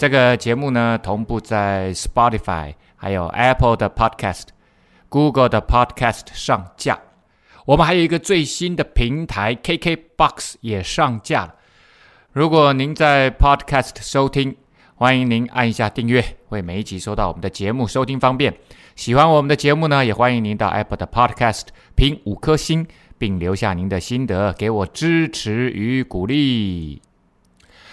这个节目呢，同步在 Spotify、还有 Apple 的 Podcast、Google 的 Podcast 上架。我们还有一个最新的平台 KKBox 也上架了。如果您在 Podcast 收听，欢迎您按一下订阅，会每一集收到我们的节目，收听方便。喜欢我们的节目呢，也欢迎您到 Apple 的 Podcast 评五颗星，并留下您的心得，给我支持与鼓励。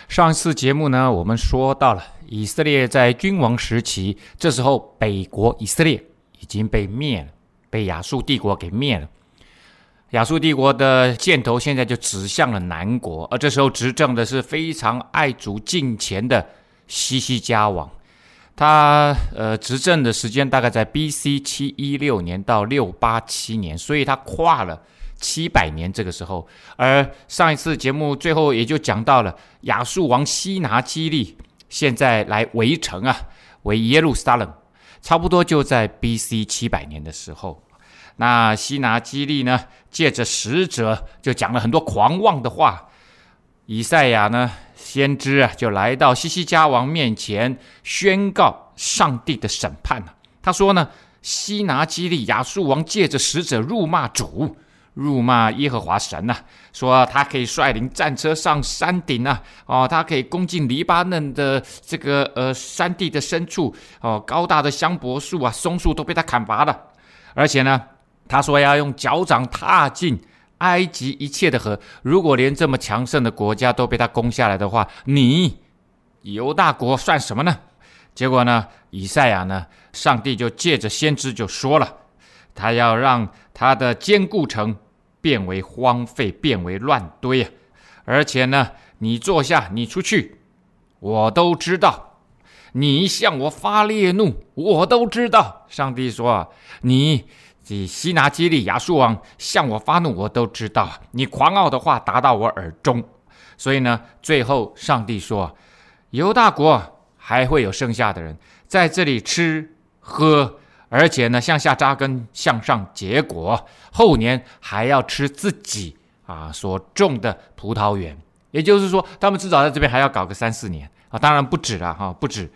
上一次节目呢，我们说到了以色列在君王时期，这时候北国以色列已经被灭了，被亚述帝国给灭了。亚述帝国的箭头现在就指向了南国，而这时候执政的是非常爱足敬虔的西西家王，他呃执政的时间大概在 B.C. 七一六年到六八七年，所以他跨了。七百年这个时候，而上一次节目最后也就讲到了亚述王西拿基立现在来围城啊，围耶路撒冷，差不多就在 B.C. 七百年的时候。那西拿基立呢，借着使者就讲了很多狂妄的话。以赛亚呢，先知啊，就来到西西家王面前宣告上帝的审判了。他说呢，西拿基立亚述王借着使者辱骂主。辱骂耶和华神呐、说他可以率领战车上山顶啊，哦，他可以攻进黎巴嫩的这个呃山地的深处，哦，高大的香柏树啊、松树都被他砍伐了，而且呢，他说要用脚掌踏进埃及一切的河。如果连这么强盛的国家都被他攻下来的话，你犹大国算什么呢？结果呢，以赛亚呢，上帝就借着先知就说了，他要让他的坚固城。变为荒废，变为乱堆啊！而且呢，你坐下，你出去，我都知道。你向我发烈怒，我都知道。上帝说啊，你以西拿基立亚述王向我发怒，我都知道。你狂傲的话达到我耳中，所以呢，最后上帝说，犹大国还会有剩下的人在这里吃喝。而且呢，向下扎根，向上结果，后年还要吃自己啊所种的葡萄园。也就是说，他们至少在这边还要搞个三四年啊，当然不止了哈、不止。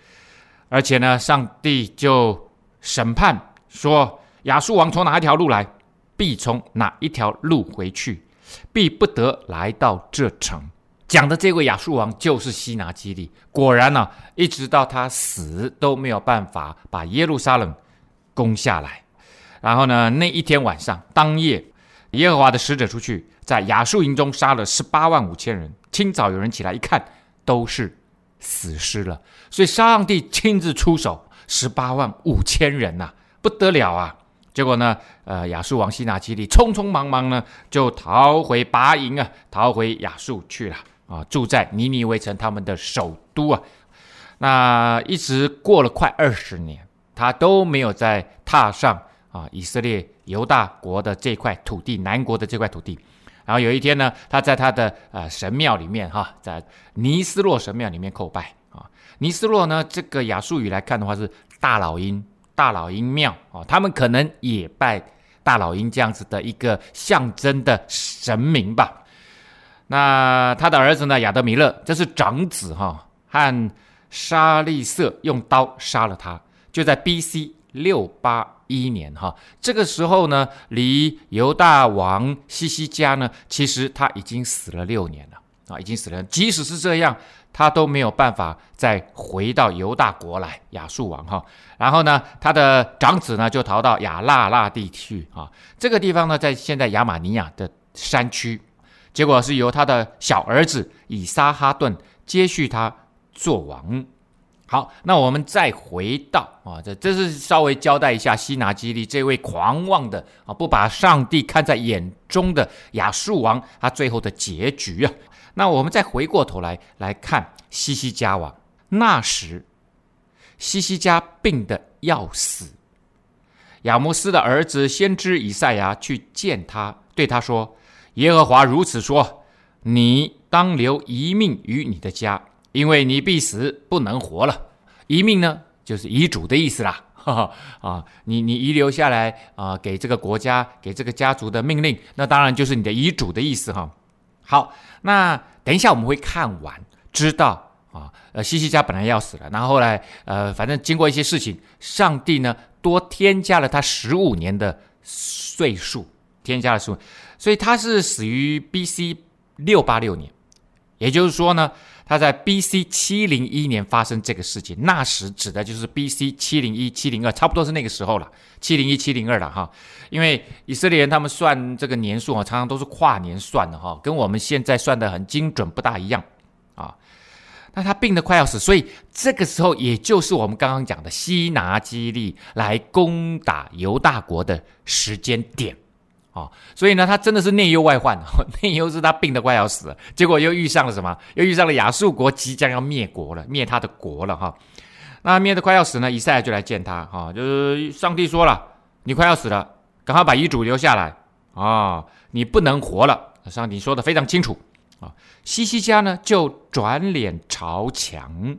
而且呢，上帝就审判说，亚述王从哪一条路来，必从哪一条路回去，必不得来到这城。讲的这位亚述王就是西拿基立。果然呢、啊，一直到他死都没有办法把耶路撒冷。攻下来，然后呢，那一天晚上当夜，耶和华的使者出去，在亚述营中杀了十八万五千人。清早有人起来一看，都是死尸了。所以上帝亲自出手，十八万五千人呐、不得了啊！结果呢，呃，亚述王西拿基立匆匆忙忙呢，就逃回拔营啊，逃回亚述去了啊，住在尼尼微城他们的首都啊。那一直过了快二十年。他都没有再踏上啊以色列犹大国的这块土地，南国的这块土地。然后有一天呢，他在他的呃神庙里面哈，在尼斯洛神庙里面叩拜啊。尼斯洛呢，这个亚述语来看的话是大老鹰，大老鹰庙啊，他们可能也拜大老鹰这样子的一个象征的神明吧。那他的儿子呢，亚德米勒，这是长子哈，和沙利色用刀杀了他。就在 B.C. 六八一年，哈，这个时候呢，离犹大王西西家呢，其实他已经死了六年了啊，已经死了。即使是这样，他都没有办法再回到犹大国来，亚述王哈。然后呢，他的长子呢，就逃到亚拉腊地区啊，这个地方呢，在现在亚玛尼亚的山区。结果是由他的小儿子以撒哈顿接续他做王。好，那我们再回到啊，这这是稍微交代一下西拿基立这位狂妄的啊，不把上帝看在眼中的亚述王，他最后的结局啊。那我们再回过头来来看西西家王，那时西西家病得要死。亚摩斯的儿子先知以赛亚去见他，对他说：“耶和华如此说，你当留一命于你的家，因为你必死，不能活了。遗命呢，就是遗嘱的意思啦。哈哈啊，你你遗留下来啊，给这个国家、给这个家族的命令，那当然就是你的遗嘱的意思哈。好，那等一下我们会看完，知道。”啊，呃，西西家本来要死了，然后后来，呃，反正经过一些事情，上帝呢多添加了他十五年的岁数，添加了十五，所以他是死于 B.C. 六八六年，也就是说呢，他在 B.C. 七零一年发生这个事情，那时指的就是 B.C. 七零一七零二，差不多是那个时候了，七零一七零二了哈，因为以色列人他们算这个年数啊，常常都是跨年算的哈，跟我们现在算的很精准不大一样啊。那他病得快要死，所以这个时候也就是我们刚刚讲的西拿基立来攻打犹大国的时间点，哦，所以呢，他真的是内忧外患，内忧是他病得快要死了，结果又遇上了什么？又遇上了亚述国即将要灭国了，灭他的国了哈。那灭得快要死呢，以赛亚就来见他，哈，就是上帝说了，你快要死了，赶快把遗嘱留下来啊，你不能活了。上帝说的非常清楚。啊，西西家呢就转脸朝墙，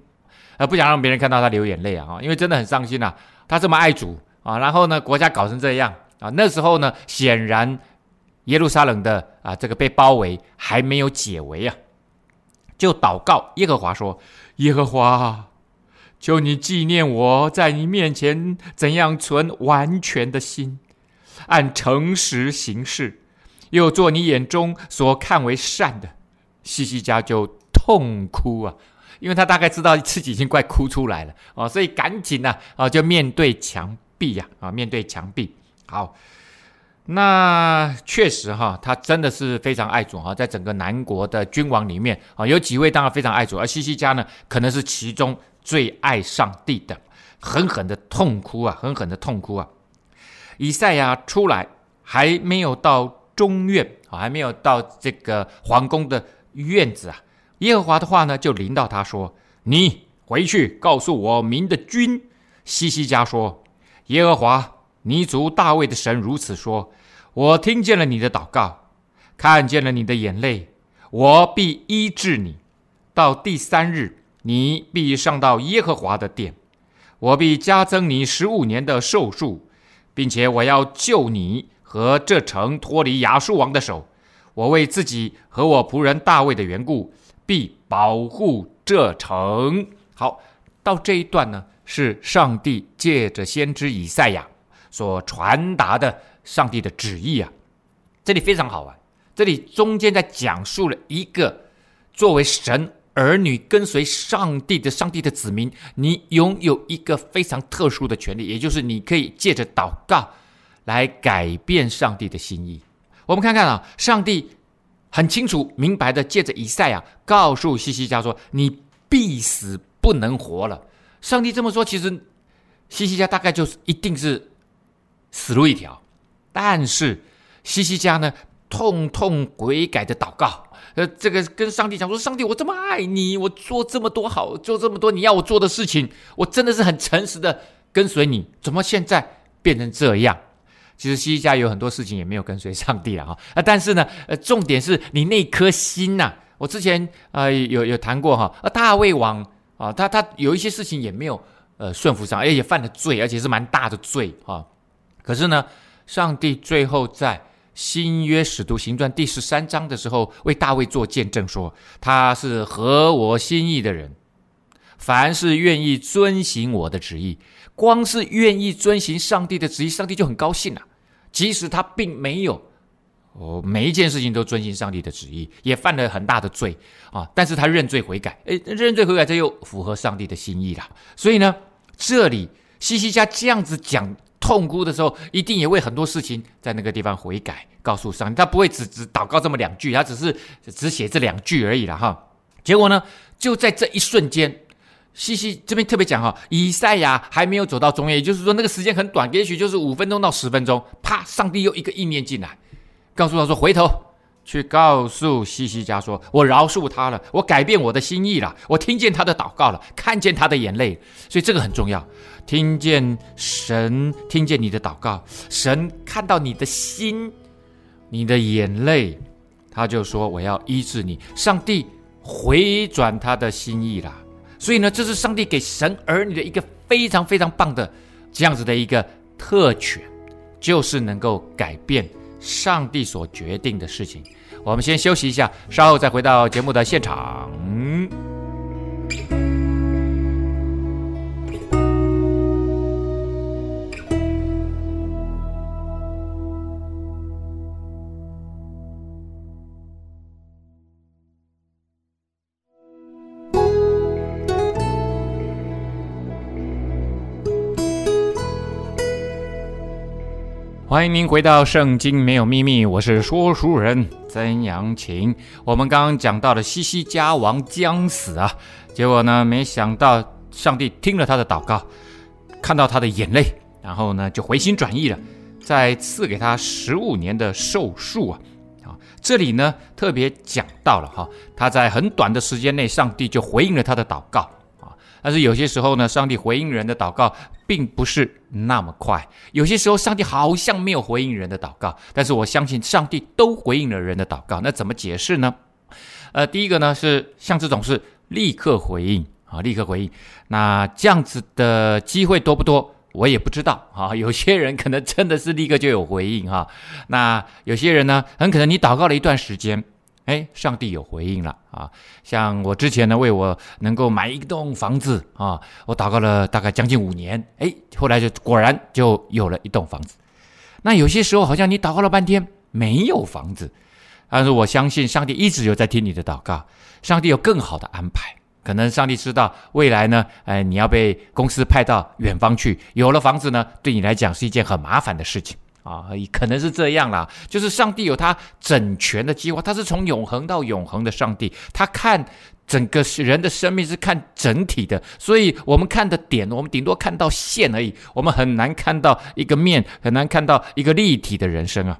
呃，不想让别人看到他流眼泪啊，因为真的很伤心呐。他这么爱主啊，然后呢，国家搞成这样啊，那时候呢，显然耶路撒冷的啊这个被包围还没有解围啊，就祷告耶和华说：“耶和华，求你纪念我在你面前怎样存完全的心，按诚实行事，又做你眼中所看为善的。”西西家就痛哭啊，因为他大概知道自己已经快哭出来了哦，所以赶紧呢啊，就面对墙壁呀啊，面对墙壁。好，那确实哈，他真的是非常爱主哈，在整个南国的君王里面啊，有几位当然非常爱主，而西西家呢，可能是其中最爱上帝的，狠狠的痛哭啊，狠狠的痛哭啊。以赛亚出来还没有到中院啊，还没有到这个皇宫的。院子啊，耶和华的话呢，就临到他说：“你回去告诉我民的君西西家说，耶和华你族大卫的神如此说：我听见了你的祷告，看见了你的眼泪，我必医治你。到第三日，你必上到耶和华的殿，我必加增你十五年的寿数，并且我要救你和这城脱离亚述王的手。”我为自己和我仆人大卫的缘故，必保护这城。好，到这一段呢，是上帝借着先知以赛亚所传达的上帝的旨意啊。这里非常好玩，这里中间在讲述了一个作为神儿女跟随上帝的上帝的子民，你拥有一个非常特殊的权利，也就是你可以借着祷告来改变上帝的心意。我们看看啊，上帝很清楚明白的借着以赛亚告诉西西家说：“你必死，不能活了。”上帝这么说，其实西西家大概就是一定是死路一条。但是西西家呢，痛痛悔改的祷告，呃，这个跟上帝讲说：“上帝，我这么爱你，我做这么多好，做这么多你要我做的事情，我真的是很诚实的跟随你，怎么现在变成这样？”其实西西家有很多事情也没有跟随上帝了哈啊，但是呢，呃，重点是你那颗心呐、啊。我之前呃有有谈过哈，啊，大卫王啊，他他有一些事情也没有呃顺服上，而且犯了罪，而且是蛮大的罪啊。可是呢，上帝最后在新约使徒行传第十三章的时候，为大卫做见证说，他是合我心意的人，凡是愿意遵行我的旨意，光是愿意遵行上帝的旨意，上帝就很高兴了。即使他并没有哦，每一件事情都遵行上帝的旨意，也犯了很大的罪啊，但是他认罪悔改，诶，认罪悔改，这又符合上帝的心意了。所以呢，这里西西家这样子讲痛哭的时候，一定也为很多事情在那个地方悔改，告诉上帝，他不会只只祷告这么两句，他只是只写这两句而已了哈。结果呢，就在这一瞬间。西西这边特别讲哈，以赛亚还没有走到中夜，也就是说那个时间很短，也许就是五分钟到十分钟。啪，上帝又一个意念进来，告诉他说：“回头去告诉西西家说：“我饶恕他了，我改变我的心意了，我听见他的祷告了，看见他的眼泪。所以这个很重要，听见神听见你的祷告，神看到你的心，你的眼泪，他就说我要医治你。上帝回转他的心意了。所以呢，这是上帝给神儿女的一个非常非常棒的这样子的一个特权，就是能够改变。”上帝所决定的事情，我们先休息一下，稍后再回到节目的现场。欢迎您回到《圣经没有秘密》，我是说书人曾阳晴。我们刚刚讲到了西西家王将死啊，结果呢，没想到上帝听了他的祷告，看到他的眼泪，然后呢，就回心转意了，再赐给他十五年的寿数啊。啊，这里呢特别讲到了哈，他在很短的时间内，上帝就回应了他的祷告啊。但是有些时候呢，上帝回应人的祷告并不是那么快。有些时候，上帝好像没有回应人的祷告，但是我相信上帝都回应了人的祷告。那怎么解释呢？呃，第一个呢是像这种是立刻回应啊，立刻回应。那这样子的机会多不多？我也不知道啊。有些人可能真的是立刻就有回应哈。那有些人呢，很可能你祷告了一段时间。哎，上帝有回应了啊！像我之前呢，为我能够买一栋房子啊，我祷告了大概将近五年，哎，后来就果然就有了一栋房子。那有些时候好像你祷告了半天没有房子，但是我相信上帝一直有在听你的祷告，上帝有更好的安排。可能上帝知道未来呢，哎，你要被公司派到远方去，有了房子呢，对你来讲是一件很麻烦的事情。啊，可能是这样啦，就是上帝有他整全的计划，他是从永恒到永恒的上帝，他看整个人的生命是看整体的，所以我们看的点，我们顶多看到线而已，我们很难看到一个面，很难看到一个立体的人生啊。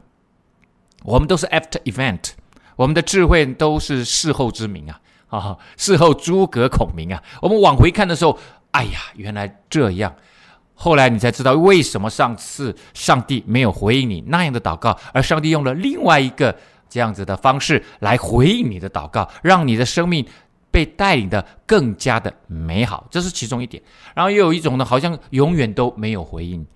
我们都是 after event，我们的智慧都是事后之明啊，啊，事后诸葛孔明啊，我们往回看的时候，哎呀，原来这样。后来你才知道为什么上次上帝没有回应你那样的祷告，而上帝用了另外一个这样子的方式来回应你的祷告，让你的生命被带领的更加的美好，这是其中一点。然后又有一种呢，好像永远都没有回应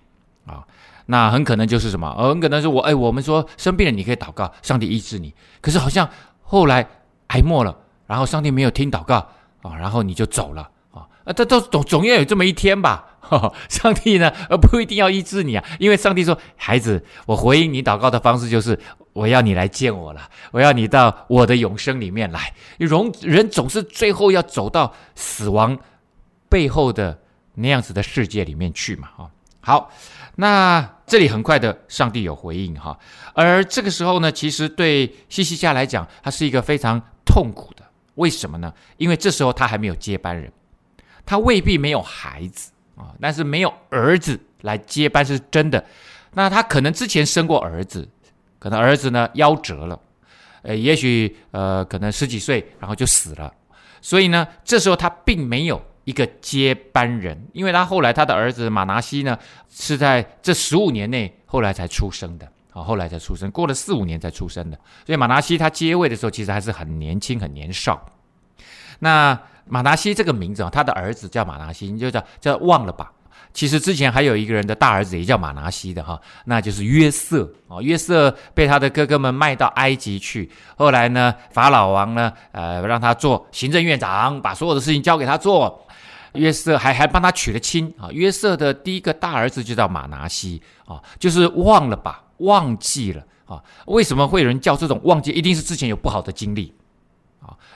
啊，那很可能就是什么？很可能是我哎，我们说生病了你可以祷告，上帝医治你，可是好像后来挨末了，然后上帝没有听祷告啊，然后你就走了啊，啊，这都总总要有这么一天吧？上帝呢，而不一定要医治你啊，因为上帝说：“孩子，我回应你祷告的方式就是，我要你来见我了，我要你到我的永生里面来。人人总是最后要走到死亡背后的那样子的世界里面去嘛。”哈，好，那这里很快的，上帝有回应哈，而这个时候呢，其实对西西家来讲，他是一个非常痛苦的。为什么呢？因为这时候他还没有接班人，他未必没有孩子。啊，但是没有儿子来接班是真的。那他可能之前生过儿子，可能儿子呢夭折了，呃，也许呃可能十几岁然后就死了，所以呢这时候他并没有一个接班人，因为他后来他的儿子马拿西呢是在这十五年内后来才出生的啊，后来才出生，过了四五年才出生的，所以马拿西他接位的时候其实还是很年轻很年少。那马拿西这个名字啊，他的儿子叫马拿西，就叫叫忘了吧。其实之前还有一个人的大儿子也叫马拿西的哈，那就是约瑟啊。约瑟被他的哥哥们卖到埃及去，后来呢，法老王呢，呃，让他做行政院长，把所有的事情交给他做。约瑟还还帮他娶了亲啊。约瑟的第一个大儿子就叫马拿西啊，就是忘了吧，忘记了啊。为什么会有人叫这种忘记？一定是之前有不好的经历。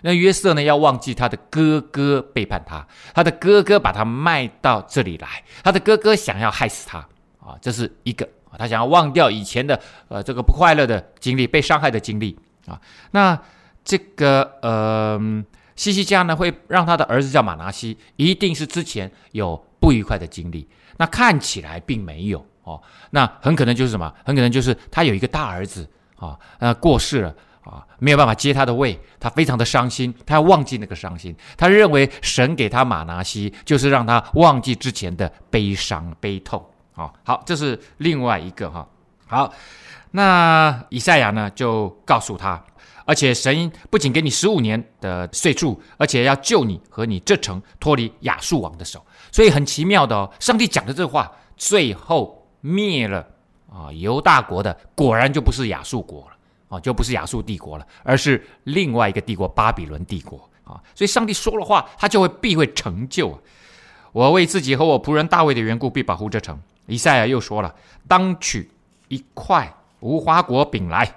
那约瑟呢？要忘记他的哥哥背叛他，他的哥哥把他卖到这里来，他的哥哥想要害死他啊，这是一个，他想要忘掉以前的呃这个不快乐的经历，被伤害的经历啊。那这个呃西西家呢，会让他的儿子叫马拿西，一定是之前有不愉快的经历。那看起来并没有哦，那很可能就是什么？很可能就是他有一个大儿子啊，呃过世了。啊，没有办法接他的位，他非常的伤心，他要忘记那个伤心，他认为神给他玛拿西就是让他忘记之前的悲伤悲痛啊。好，这是另外一个哈。好，那以赛亚呢就告诉他，而且神不仅给你十五年的岁数，而且要救你和你这城脱离亚述王的手。所以很奇妙的哦，上帝讲的这话，最后灭了啊犹大国的，果然就不是亚述国了。啊，就不是亚述帝国了，而是另外一个帝国——巴比伦帝国啊！所以上帝说了话，他就会必会成就！我为自己和我仆人大卫的缘故，必保护这城。以赛亚又说了：“当取一块无花果饼来，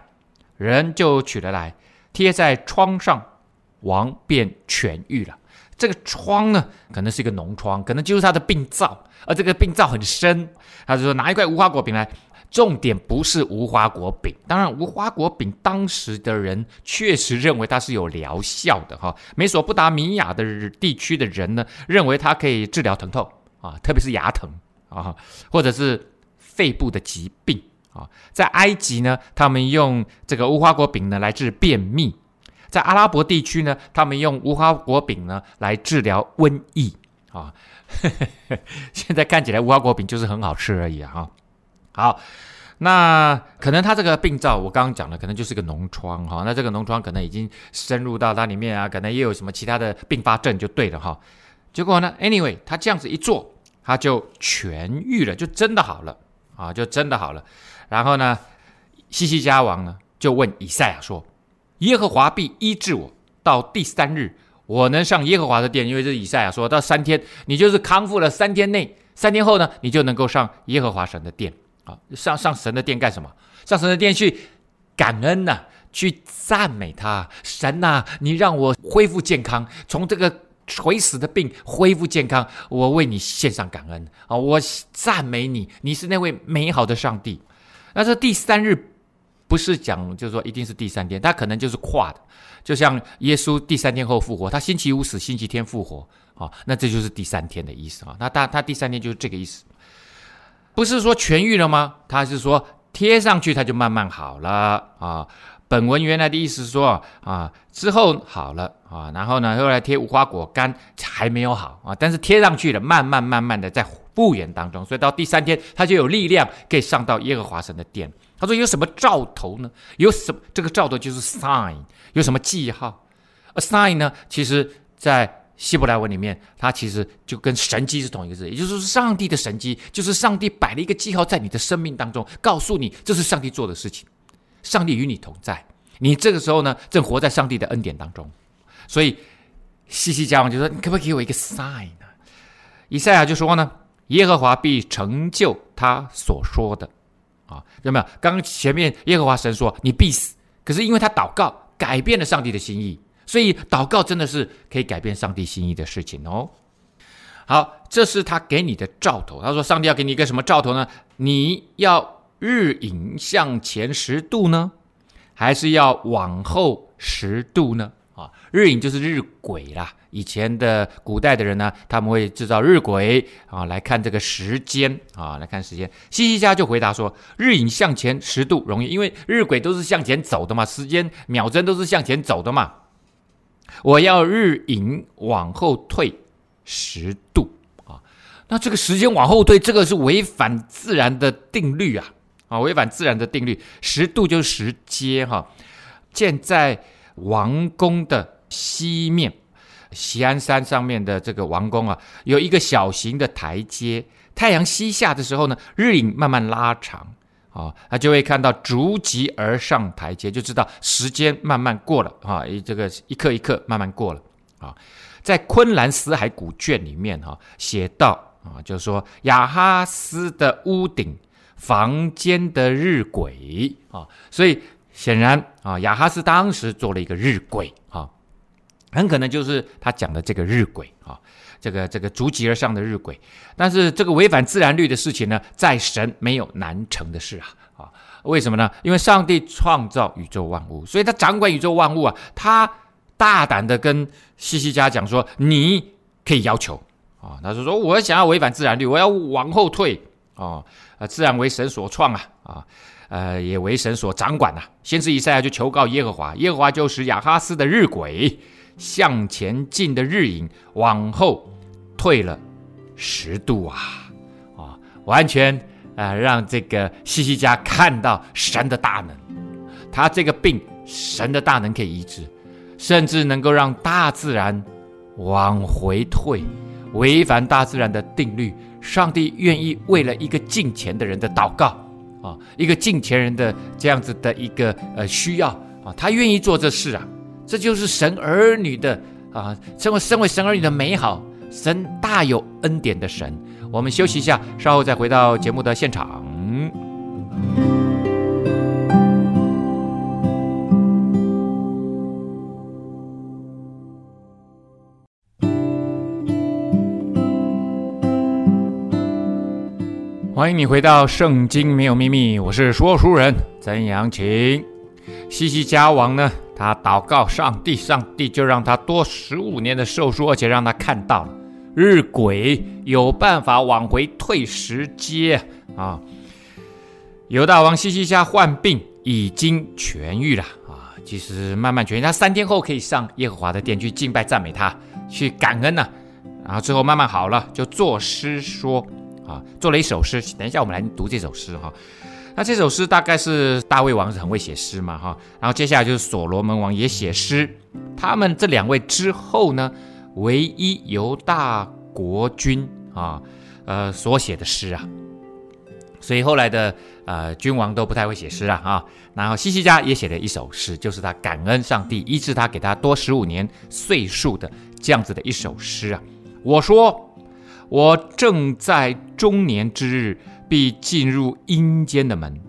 人就取了来，贴在疮上，王便痊愈了。”这个疮呢，可能是一个脓疮，可能就是他的病灶，而这个病灶很深。他就说：“拿一块无花果饼来。”重点不是无花果饼，当然无花果饼当时的人确实认为它是有疗效的哈。美索不达米亚的地区的人呢，认为它可以治疗疼痛啊，特别是牙疼啊，或者是肺部的疾病啊。在埃及呢，他们用这个无花果饼呢来治便秘；在阿拉伯地区呢，他们用无花果饼呢来治疗瘟疫啊。现在看起来无花果饼就是很好吃而已啊。好，那可能他这个病灶，我刚刚讲的可能就是个脓疮哈。那这个脓疮可能已经深入到它里面啊，可能也有什么其他的并发症就对了哈。结果呢，anyway，他这样子一做，他就痊愈了，就真的好了啊，就真的好了。然后呢，西西家王呢就问以赛亚说：“耶和华必医治我，到第三日，我能上耶和华的殿，因为这是以赛亚说到三天，你就是康复了三天内，三天后呢，你就能够上耶和华神的殿。”啊，上上神的殿干什么？上神的殿去感恩呐、去赞美他。神呐、你让我恢复健康，从这个垂死的病恢复健康，我为你献上感恩啊！我赞美你，你是那位美好的上帝。那这第三日不是讲，就是说一定是第三天，他可能就是跨的，就像耶稣第三天后复活，他星期五死，星期天复活啊，那这就是第三天的意思啊。那他他第三天就是这个意思。不是说痊愈了吗？他是说贴上去，它就慢慢好了啊。本文原来的意思是说啊，之后好了啊，然后呢，后来贴无花果干还没有好啊，但是贴上去了，慢慢慢慢的在复原当中，所以到第三天，他就有力量可以上到耶和华神的殿。他说有什么兆头呢？有什么这个兆头就是 sign，有什么记号？A sign 呢，其实在。希伯来文里面，它其实就跟神迹是同一个字，也就是说，上帝的神迹就是上帝摆了一个记号在你的生命当中，告诉你这是上帝做的事情，上帝与你同在。你这个时候呢，正活在上帝的恩典当中。所以西西家王就说：“你可不可以给我一个 sign 呢？”以赛亚就说呢：“耶和华必成就他所说的。”啊，有没有？刚前面耶和华神说你必死，可是因为他祷告改变了上帝的心意。所以祷告真的是可以改变上帝心意的事情哦。好，这是他给你的兆头。他说：“上帝要给你一个什么兆头呢？你要日影向前十度呢，还是要往后十度呢？”啊，日影就是日晷啦。以前的古代的人呢，他们会制造日晷啊，来看这个时间啊，来看时间。西西家就回答说：“日影向前十度容易，因为日晷都是向前走的嘛，时间秒针都是向前走的嘛。”我要日影往后退十度啊，那这个时间往后退，这个是违反自然的定律啊啊，违反自然的定律。十度就是石阶哈，建在王宫的西面，西安山上面的这个王宫啊，有一个小型的台阶，太阳西下的时候呢，日影慢慢拉长。啊，他就会看到逐级而上台阶，就知道时间慢慢过了啊，一这个一刻一刻慢慢过了啊。在昆兰死海古卷里面哈写到啊，就是说亚哈斯的屋顶房间的日晷啊，所以显然啊，亚哈斯当时做了一个日晷啊，很可能就是他讲的这个日晷啊。这个这个逐级而上的日晷，但是这个违反自然律的事情呢，在神没有难成的事啊啊！为什么呢？因为上帝创造宇宙万物，所以他掌管宇宙万物啊。他大胆的跟西西家讲说：“你可以要求啊。”他就说：“我想要违反自然律，我要往后退啊！啊，自然为神所创啊啊！呃，也为神所掌管呐、啊。先知以赛亚就求告耶和华，耶和华就是亚哈斯的日晷向前进的日影往后退了十度啊。啊，完全啊、让这个西西家看到神的大能，他这个病神的大能可以医治，甚至能够让大自然往回退，违反大自然的定律。上帝愿意为了一个敬虔的人的祷告啊，一个敬虔人的这样子的一个呃需要啊，他愿意做这事啊，这就是神儿女的啊，成为身为神儿女的美好，神大有恩典的神。我们休息一下，稍后再回到节目的现场。欢迎你回到《圣经没有秘密》，我是说书人曾阳晴。西西家王呢，他祷告上帝，上帝就让他多十五年的寿数，而且让他看到了日晷有办法往回退时阶啊。犹大王西西家患病已经痊愈了啊，其实慢慢痊愈，他三天后可以上耶和华的殿去敬拜赞美他，去感恩呐、然后最后慢慢好了，就作诗说。啊，做了一首诗。等一下，我们来读这首诗哈。那这首诗大概是大卫王是很会写诗嘛哈。然后接下来就是所罗门王也写诗。他们这两位之后呢，唯一犹大国君啊，呃所写的诗啊。所以后来的呃君王都不太会写诗了啊。然后西西家也写了一首诗，就是他感恩上帝医治他，给他多十五年岁数的这样子的一首诗啊。我说。我正在中年之日，必进入阴间的门。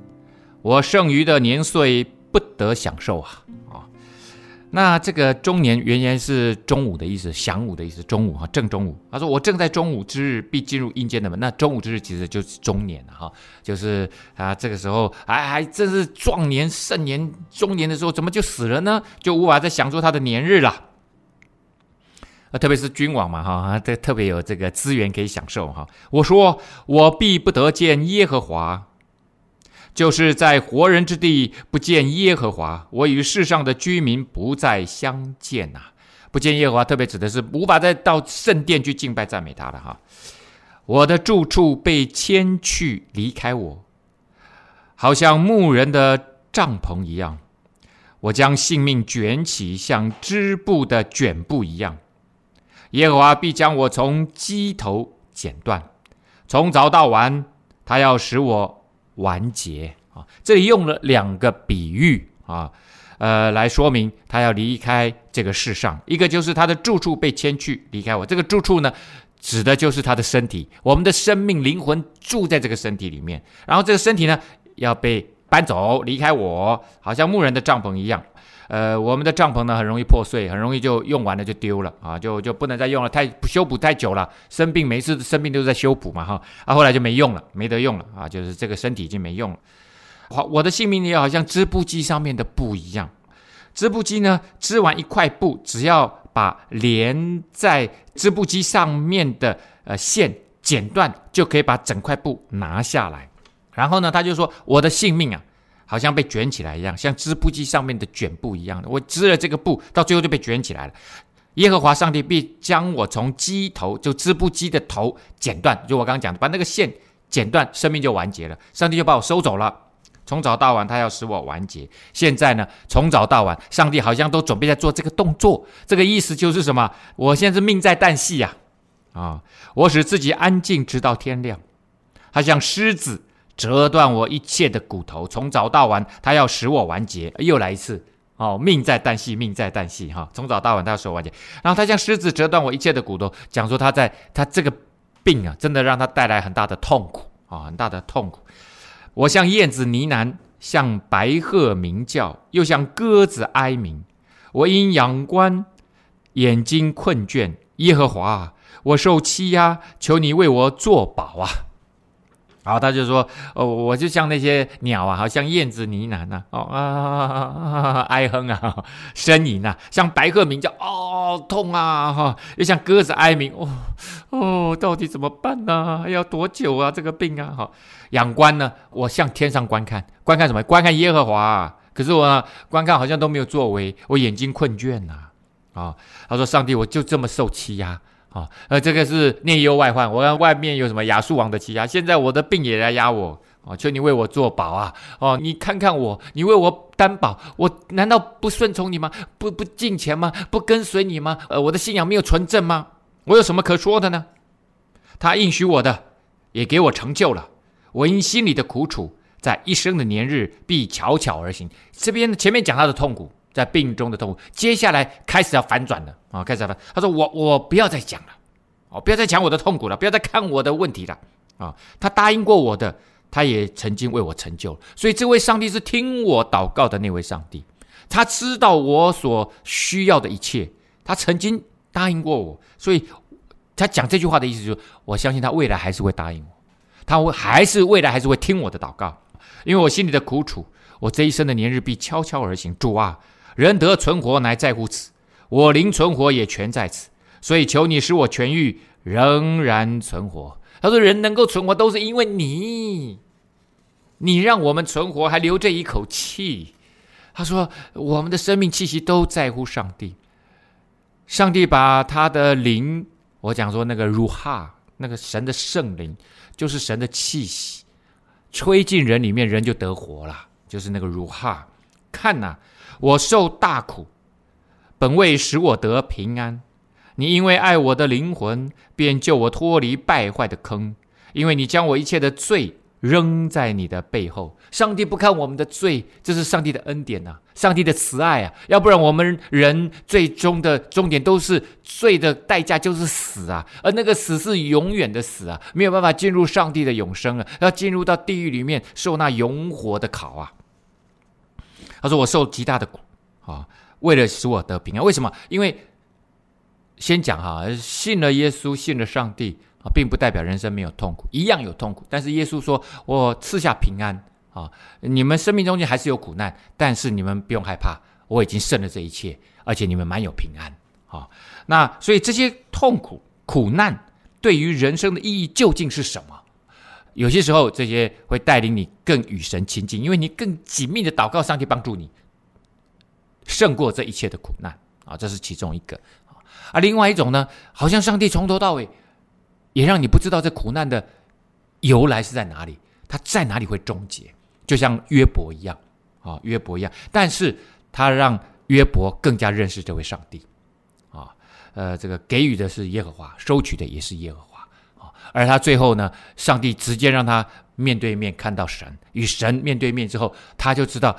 我剩余的年岁不得享受啊！啊，那这个中年原来是中午的意思，晌午的意思，中午哈，正中午。他说我正在中午之日，必进入阴间的门。那中午之日其实就是中年了哈，就是啊，这个时候还还真是壮年盛年中年的时候，怎么就死了呢？就无法再享受他的年日了。特别是君王嘛，哈，这特别有这个资源可以享受，哈。我说，我必不得见耶和华，就是在活人之地不见耶和华，我与世上的居民不再相见呐。不见耶和华，特别指的是无法再到圣殿去敬拜赞美他了，哈。我的住处被迁去，离开我，好像牧人的帐篷一样。我将性命卷起，像织布的卷布一样。耶和华必将我从鸡头剪断，从早到晚，他要使我完结啊！这里用了两个比喻啊，呃，来说明他要离开这个世上。一个就是他的住处被迁去，离开我。这个住处呢，指的就是他的身体，我们的生命灵魂住在这个身体里面。然后这个身体呢，要被搬走，离开我，好像牧人的帐篷一样。呃，我们的帐篷呢，很容易破碎，很容易就用完了就丢了啊，就就不能再用了，太修补太久了，生病每次生病都是在修补嘛哈，啊后来就没用了，没得用了啊，就是这个身体已经没用了。好，我的性命也好像织布机上面的布一样，织布机呢织完一块布，只要把连在织布机上面的呃线剪断，就可以把整块布拿下来。然后呢，他就说我的性命啊。好像被卷起来一样，像织布机上面的卷布一样的。我织了这个布，到最后就被卷起来了。耶和华上帝必将我从机头，就织布机的头剪断，就我刚刚讲的，把那个线剪断，生命就完结了。上帝就把我收走了。从早到晚，他要使我完结。现在呢，从早到晚，上帝好像都准备在做这个动作。这个意思就是什么？我现在是命在旦夕呀！啊，我使自己安静直到天亮。他像狮子。折断我一切的骨头，从早到晚，他要使我完结。又来一次，哦，命在旦夕，命在旦夕，哈、从早到晚，他要使我完结。然后他像狮子折断我一切的骨头，讲说他在他这个病啊，真的让他带来很大的痛苦啊、很大的痛苦。我像燕子呢喃，像白鹤鸣叫，又像鸽子哀鸣。我因仰观，眼睛困倦。耶和华，我受欺压，求你为我作保啊！然后他就说：“哦，我就像那些鸟啊，好像燕子呢喃呐，哦啊，啊，啊哀哼啊，呻吟啊，像白鹤鸣叫，哦，痛啊，哈，又像鸽子哀鸣，哦，哦，到底怎么办呢？要多久啊？这个病啊，哈，仰观呢，我向天上观看，观看什么？观看耶和华。可是我呢，观看好像都没有作为，我眼睛困倦呐，啊，他说：上帝，我就这么受欺压。”啊，呃，这个是内忧外患。我看外面有什么亚述王的欺压，现在我的病也来压我。哦，求你为我作保啊！哦，你看看我，你为我担保，我难道不顺从你吗？不不敬虔吗？不跟随你吗？呃，我的信仰没有纯正吗？我有什么可说的呢？他应许我的，也给我成就了。我因心里的苦楚，在一生的年日必悄悄而行。这边前面讲他的痛苦。在病中的痛苦，接下来开始要反转了啊！开始要反，他说：“我我不要再讲了，哦，不要再讲我的痛苦了，不要再看我的问题了啊！”他答应过我的，他也曾经为我成就，所以这位上帝是听我祷告的那位上帝，他知道我所需要的一切，他曾经答应过我，所以他讲这句话的意思就是，我相信他未来还是会答应我，他会还是未来还是会听我的祷告，因为我心里的苦楚，我这一生的年日必悄悄而行，主啊！人得存活乃在乎此，我灵存活也全在此，所以求你使我痊愈，仍然存活。他说：“人能够存活，都是因为你，你让我们存活，还留着一口气。”他说：“我们的生命气息都在乎上帝，上帝把他的灵，我讲说那个如哈，那个神的圣灵，就是神的气息，吹进人里面，人就得活了，就是那个如哈。看呐、”我受大苦，本为使我得平安。你因为爱我的灵魂，便救我脱离败坏的坑。因为你将我一切的罪扔在你的背后。上帝不看我们的罪，这是上帝的恩典呐、啊，上帝的慈爱啊！要不然我们人最终的终点都是罪的代价，就是死啊！而那个死是永远的死啊，没有办法进入上帝的永生啊，要进入到地狱里面受那永火的烤啊！他说：“我受极大的苦啊，为了使我得平安。为什么？因为先讲哈，信了耶稣，信了上帝啊，并不代表人生没有痛苦，一样有痛苦。但是耶稣说我赐下平安啊，你们生命中间还是有苦难，但是你们不用害怕，我已经胜了这一切，而且你们蛮有平安啊。那所以这些痛苦苦难对于人生的意义究竟是什么？”有些时候，这些会带领你更与神亲近，因为你更紧密的祷告，上帝帮助你胜过这一切的苦难啊，这是其中一个啊。而另外一种呢，好像上帝从头到尾也让你不知道这苦难的由来是在哪里，它在哪里会终结，就像约伯一样啊，约伯一样，但是他让约伯更加认识这位上帝啊，呃，这个给予的是耶和华，收取的也是耶和华。而他最后呢，上帝直接让他面对面看到神，与神面对面之后，他就知道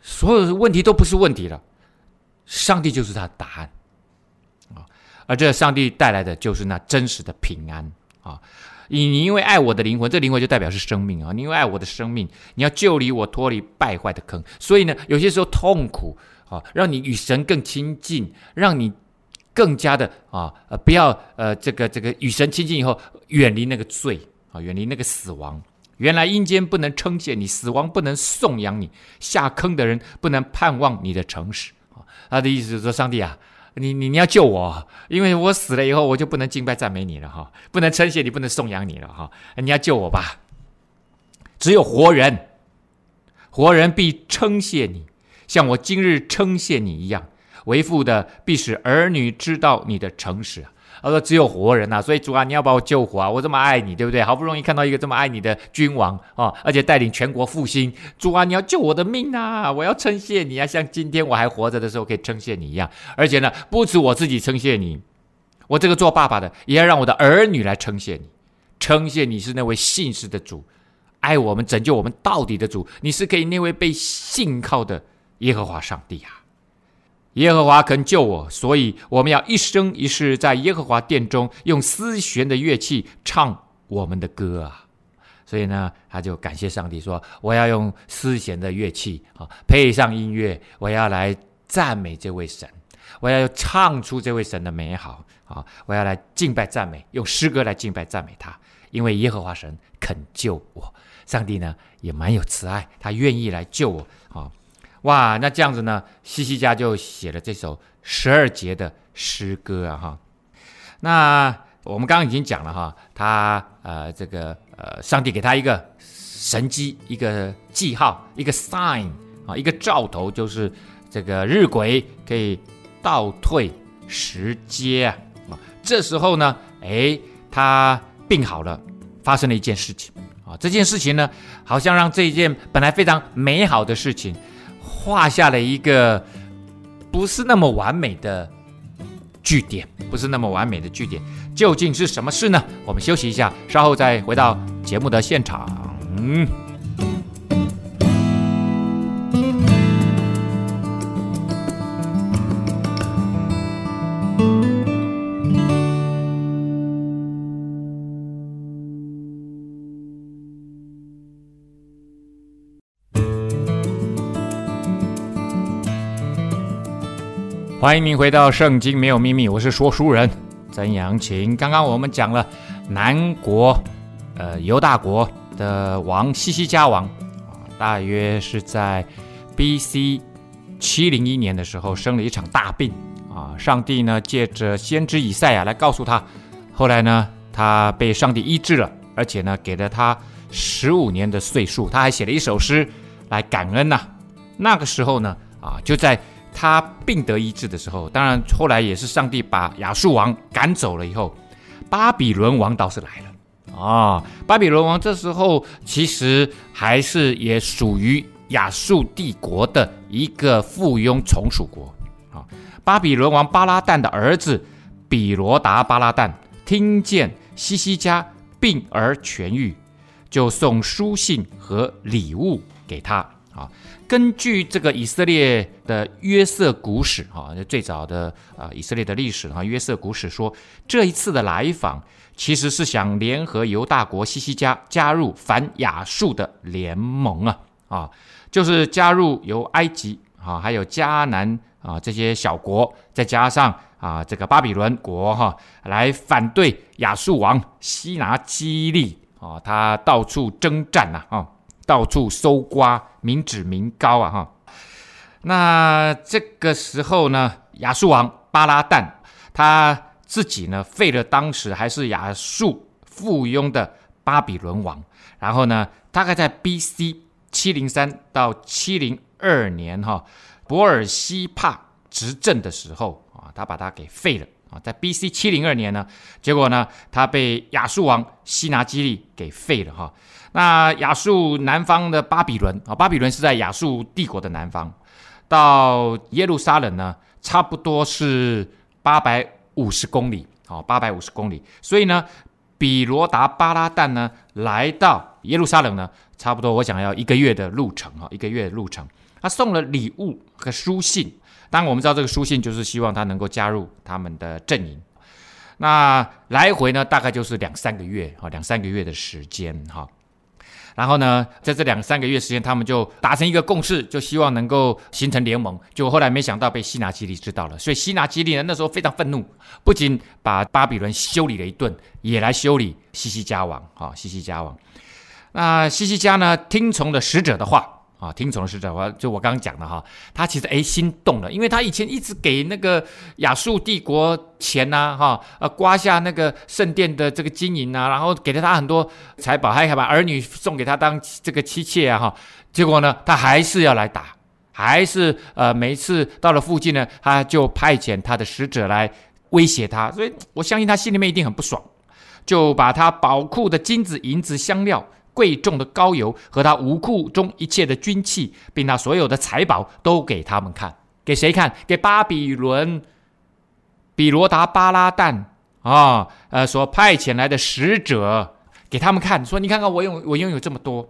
所有的问题都不是问题了，上帝就是他的答案啊！而这上帝带来的就是那真实的平安啊！你你因为爱我的灵魂，这灵魂就代表是生命啊！你因为爱我的生命，你要救离我脱离败坏的坑，所以呢，有些时候痛苦啊，让你与神更亲近，让你。更加的啊，呃，不要呃，这个这个与神亲近以后，远离那个罪啊，远离那个死亡。原来阴间不能称谢你，死亡不能颂扬你，下坑的人不能盼望你的诚实啊。他的意思是说，上帝啊，你你你要救我，因为我死了以后，我就不能敬拜赞美你了哈，不能称谢你，不能颂扬你了哈。你要救我吧，只有活人，活人必称谢你，像我今日称谢你一样。为父的必使儿女知道你的诚实。他说：“只有活人呐、所以主啊，你要把我救活啊！我这么爱你，对不对？好不容易看到一个这么爱你的君王啊、而且带领全国复兴。主啊，你要救我的命啊！我要称谢你啊，像今天我还活着的时候可以称谢你一样。而且呢，不止我自己称谢你，我这个做爸爸的也要让我的儿女来称谢你，称谢你是那位信实的主，爱我们、拯救我们到底的主。你是可以那位被信靠的耶和华上帝啊！”耶和华肯救我，所以我们要一生一世在耶和华殿中用丝弦的乐器唱我们的歌啊！所以呢，他就感谢上帝说：“我要用丝弦的乐器啊，配上音乐，我要来赞美这位神，我要唱出这位神的美好啊！我要来敬拜赞美，用诗歌来敬拜赞美他，因为耶和华神肯救我。上帝呢也蛮有慈爱，他愿意来救我。哇，那这样子呢，西西家就写了这首十二节的诗歌啊，哈。那我们刚刚已经讲了哈，他呃这个呃，上帝给他一个神迹，一个记号，一个 sign 啊，一个兆头，就是这个日晷可以倒退时间啊。啊，这时候呢，哎，他病好了，发生了一件事情啊。这件事情呢，好像让这一件本来非常美好的事情，画下了一个不是那么完美的句点，不是那么完美的句点。究竟是什么事呢？我们休息一下，稍后再回到节目的现场。嗯欢迎您回到《圣经没有秘密》，我是说书人曾阳晴。刚刚我们讲了南国，呃，犹大国的王西西家王啊，大约是在 B.C. 七零一年的时候生了一场大病啊。上帝呢借着先知以赛亚来告诉他，后来呢他被上帝医治了，而且呢给了他十五年的岁数，他还写了一首诗来感恩呐、那个时候呢啊就在。他病得医治的时候，当然后来也是上帝把亚述王赶走了以后，巴比伦王倒是来了啊。巴比伦王这时候其实还是也属于亚述帝国的一个附庸从属国啊。巴比伦王巴拉旦的儿子比罗达巴拉旦听见西西家病而痊愈，就送书信和礼物给他啊。根据这个以色列的约瑟古史，哈，最早的啊以色列的历史哈，约瑟古史说，这一次的来访其实是想联合犹大国西西家加入反亚述的联盟啊啊，就是加入由埃及啊还有迦南啊这些小国，再加上啊这个巴比伦国哈，来反对亚述王西拿基立啊，他到处征战呐啊。到处搜刮民脂民膏啊！哈，那这个时候呢，亚述王巴拉旦他自己呢废了当时还是亚述附庸的巴比伦王，然后呢，大概在 B.C. 七零三到七零二年哈，伯尔西帕执政的时候啊，他把他给废了啊，在 B.C. 七零二年呢，结果呢，他被亚述王西拿基立给废了哈。那亚述南方的巴比伦啊，巴比伦是在亚述帝国的南方，到耶路撒冷呢，差不多是八百五十公里，好，八百五十公里。所以呢，比罗达巴拉旦呢，来到耶路撒冷呢，差不多我想要一个月的路程哈，一个月的路程。他送了礼物和书信，当我们知道这个书信就是希望他能够加入他们的阵营。那来回呢，大概就是两三个月啊，两三个月的时间哈。然后呢，在这两三个月时间，他们就达成一个共识，就希望能够形成联盟。就后来没想到被希拿基利知道了，所以希拿基利呢那时候非常愤怒，不仅把巴比伦修理了一顿，也来修理西西家王。哈，西西家王。那西西家呢，听从了使者的话。啊，听从的使者，我就我刚刚讲的哈，他其实哎心动了，因为他以前一直给那个亚述帝国钱呐、哈，呃，刮下那个圣殿的这个金银啊，然后给了他很多财宝，还还把儿女送给他当这个妻妾啊，哈，结果呢，他还是要来打，还是呃，每一次到了附近呢，他就派遣他的使者来威胁他，所以我相信他心里面一定很不爽，就把他宝库的金子、银子、香料。贵重的膏油和他武库中一切的军器，并他所有的财宝都给他们看。给谁看？给巴比伦比罗达巴拉旦啊，呃，所派遣来的使者给他们看，说：“你看看我拥我拥有这么多。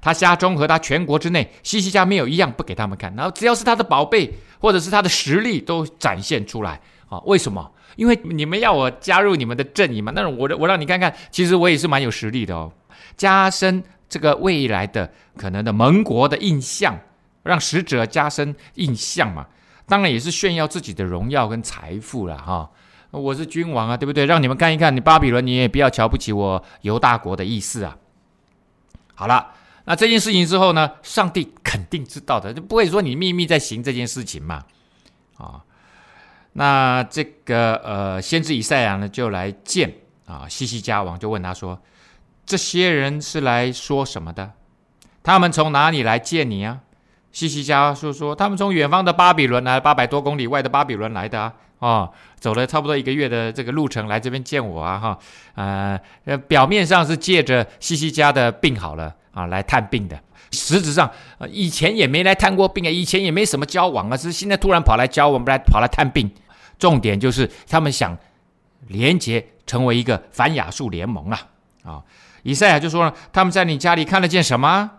他家中和他全国之内，西西家没有一样不给他们看。然后只要是他的宝贝或者是他的实力，都展现出来啊。为什么？因为你们要我加入你们的阵营嘛。那我我让你看看，其实我也是蛮有实力的哦。”加深这个未来的可能的盟国的印象，让使者加深印象嘛，当然也是炫耀自己的荣耀跟财富了哈。我是君王啊，对不对？让你们看一看，你巴比伦你也不要瞧不起我犹大国的意思啊。好了，那这件事情之后呢，上帝肯定知道的，就不会说你秘密在行这件事情嘛。啊，那这个呃，先知以赛亚呢，就来见啊西西家王，就问他说：“这些人是来说什么的？他们从哪里来见你啊？”西西家说：“说他们从远方的巴比伦来，八百多公里外的巴比伦来的啊。”哦，走了差不多一个月的这个路程来这边见我啊，哈，呃，表面上是借着西西家的病好了啊来探病的，实质上以前也没来探过病啊，以前也没什么交往啊，是现在突然跑来交往，不来跑来探病。重点就是他们想连结成为一个反亚述联盟啊，啊，以赛亚就说了，他们在你家里看得见什么？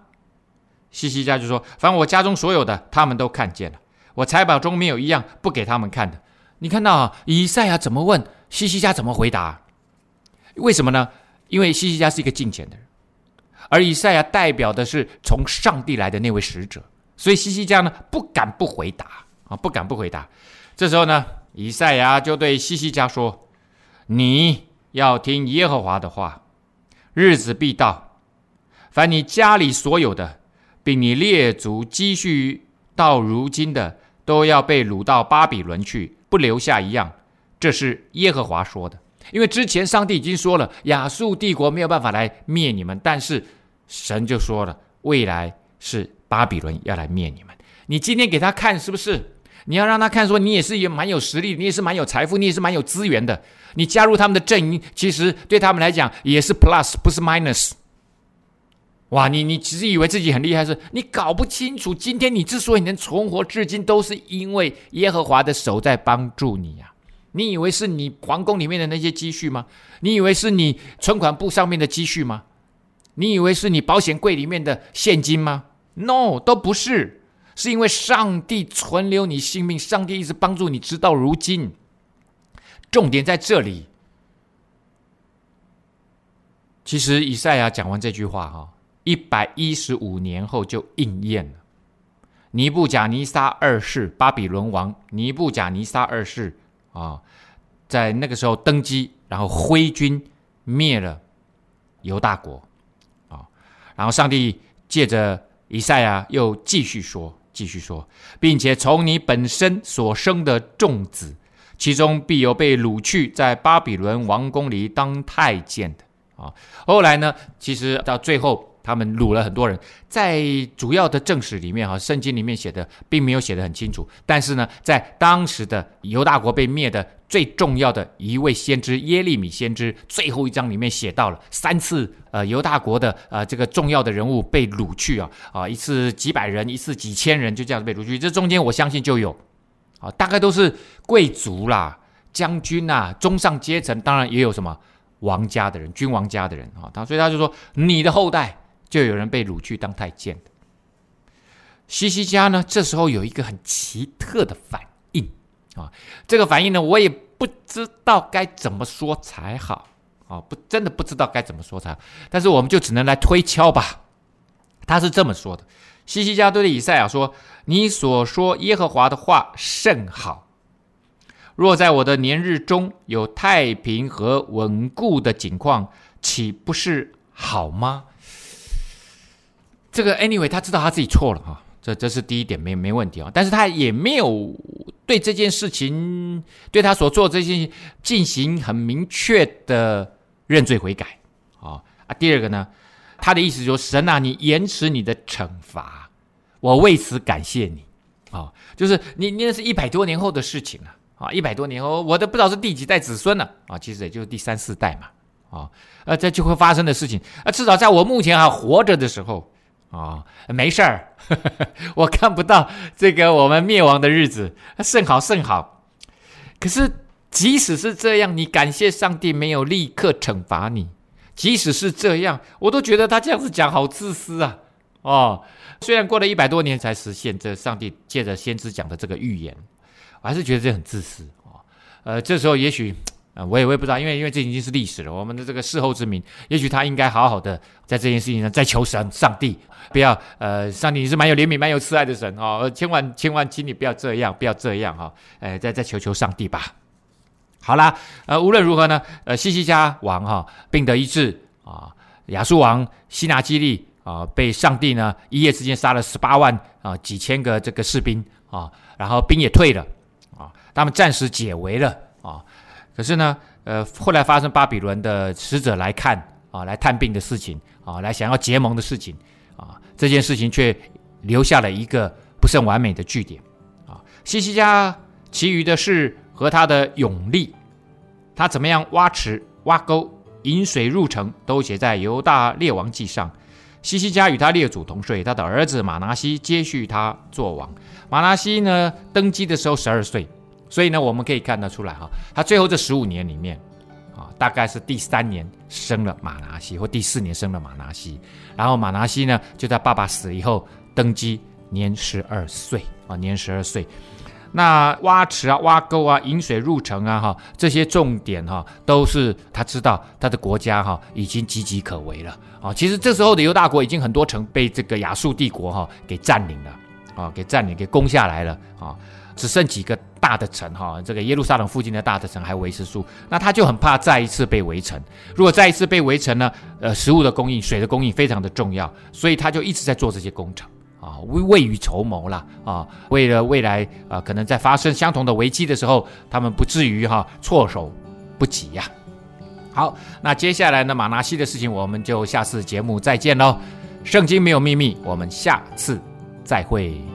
西西家就说，反正我家中所有的他们都看见了，我财宝中没有一样不给他们看的。你看到啊，以赛亚怎么问，西西家怎么回答？为什么呢？因为西西家是一个敬虔的人，而以赛亚代表的是从上帝来的那位使者，所以西西家呢不敢不回答啊，不敢不回答。这时候呢，以赛亚就对西西家说：“你要听耶和华的话，日子必到，凡你家里所有的，并你列祖积蓄到如今的，都要被掳到巴比伦去。”不留下一样，这是耶和华说的。因为之前上帝已经说了，亚述帝国没有办法来灭你们，但是神就说了，未来是巴比伦要来灭你们。你今天给他看，是不是？你要让他看，说你也是也蛮有实力，你也是蛮有财富，你也是蛮有资源的。你加入他们的阵营，其实对他们来讲也是 plus，不是 minus。哇，你你其实以为自己很厉害是，你搞不清楚。今天你之所以能存活至今，都是因为耶和华的手在帮助你呀、啊。你以为是你皇宫里面的那些积蓄吗？你以为是你存款簿上面的积蓄吗？你以为是你保险柜里面的现金吗？No，都不是，是因为上帝存留你性命，上帝一直帮助你，直到如今。重点在这里。其实以赛亚讲完这句话哈。一百一十五年后就应验了。尼布甲尼撒二世，巴比伦王尼布甲尼撒二世啊，在那个时候登基，然后挥军灭了犹大国啊。然后上帝借着以赛亚又继续说，继续说，并且从你本身所生的众子，其中必有被掳去在巴比伦王宫里当太监的啊。后来呢，其实到最后。他们掳了很多人，在主要的正史里面，哈，圣经里面写的并没有写得很清楚。但是呢，在当时的犹大国被灭的最重要的一位先知耶利米先知，最后一章里面写到了三次，呃，犹大国的呃这个重要的人物被掳去啊，啊，一次几百人，一次几千人，就这样子被掳去。这中间我相信就有，啊，大概都是贵族啦、将军呐、中上阶层，当然也有什么王家的人、君王家的人啊。他所以他就说你的后代。就有人被掳去当太监。西西家呢，这时候有一个很奇特的反应啊，这个反应呢，我也不知道该怎么说才好啊，不，真的不知道该怎么说才好。但是我们就只能来推敲吧。他是这么说的：西西家对以赛亚说：“你所说耶和华的话甚好。若在我的年日中有太平和稳固的景况，岂不是好吗？”这个 anyway，他知道他自己错了哈，这这是第一点，没没问题啊。但是他也没有对这件事情，对他所做这些进行很明确的认罪悔改啊啊。第二个呢，他的意思就是神啊，你延迟你的惩罚，我为此感谢你啊。就是你你那是一百多年后的事情了啊，一百多年后，我都不知道是第几代子孙了啊，其实也就是第三四代嘛啊，呃，这就会发生的事情啊，至少在我目前还活着的时候。哦，没事儿，我看不到这个我们灭亡的日子，甚好甚好。可是即使是这样，你感谢上帝没有立刻惩罚你。即使是这样，我都觉得他这样子讲好自私啊！哦，虽然过了一百多年才实现这上帝借着先知讲的这个预言，我还是觉得这很自私哦。呃，这时候也许。啊，我也我也不知道，因为因为这已经是历史了。我们的这个事后之名，也许他应该好好的在这件事情上再求神上帝，不要呃，上帝你是蛮有怜悯、蛮有慈爱的神哦，千万千万，请你不要这样，不要这样哈，哎，再再求求上帝吧。好啦，呃，无论如何呢，呃，西西家王哈病得医治啊，亚述王西拿基立啊，被上帝呢一夜之间杀了十八万啊，几千个这个士兵啊，然后兵也退了啊，他们暂时解围了啊。可是呢，呃，后来发生巴比伦的使者来看啊，来探病的事情啊，来想要结盟的事情啊，这件事情却留下了一个不甚完美的句点啊。西西家其余的事和他的勇力，他怎么样挖池挖沟引水入城，都写在犹大列王记上。西西家与他列祖同岁，他的儿子玛拿西接续他做王。玛拿西呢，登基的时候十二岁，所以呢，我们可以看得出来哈，他最后这十五年里面，啊，大概是第三年生了马拿西，或第四年生了马拿西。然后马拿西呢，就在爸爸死以后登基，年十二岁啊，年十二岁。那挖池啊、挖沟啊、引水入城啊，哈，这些重点哈，都是他知道他的国家哈已经岌岌可危了啊。其实这时候的犹大国已经很多城被这个亚述帝国哈给占领了啊，给占领、给攻下来了啊，只剩几个大的城哈，这个耶路撒冷附近的大的城还维持住。那他就很怕再一次被围城。如果再一次被围城呢，呃，食物的供应、水的供应非常的重要，所以他就一直在做这些工程。啊，未未雨绸缪啦啊！为了未来啊，可能在发生相同的危机的时候，他们不至于哈、措手不及呀、好，那接下来呢，马拿西的事情，我们就下次节目再见喽。圣经没有秘密，我们下次再会。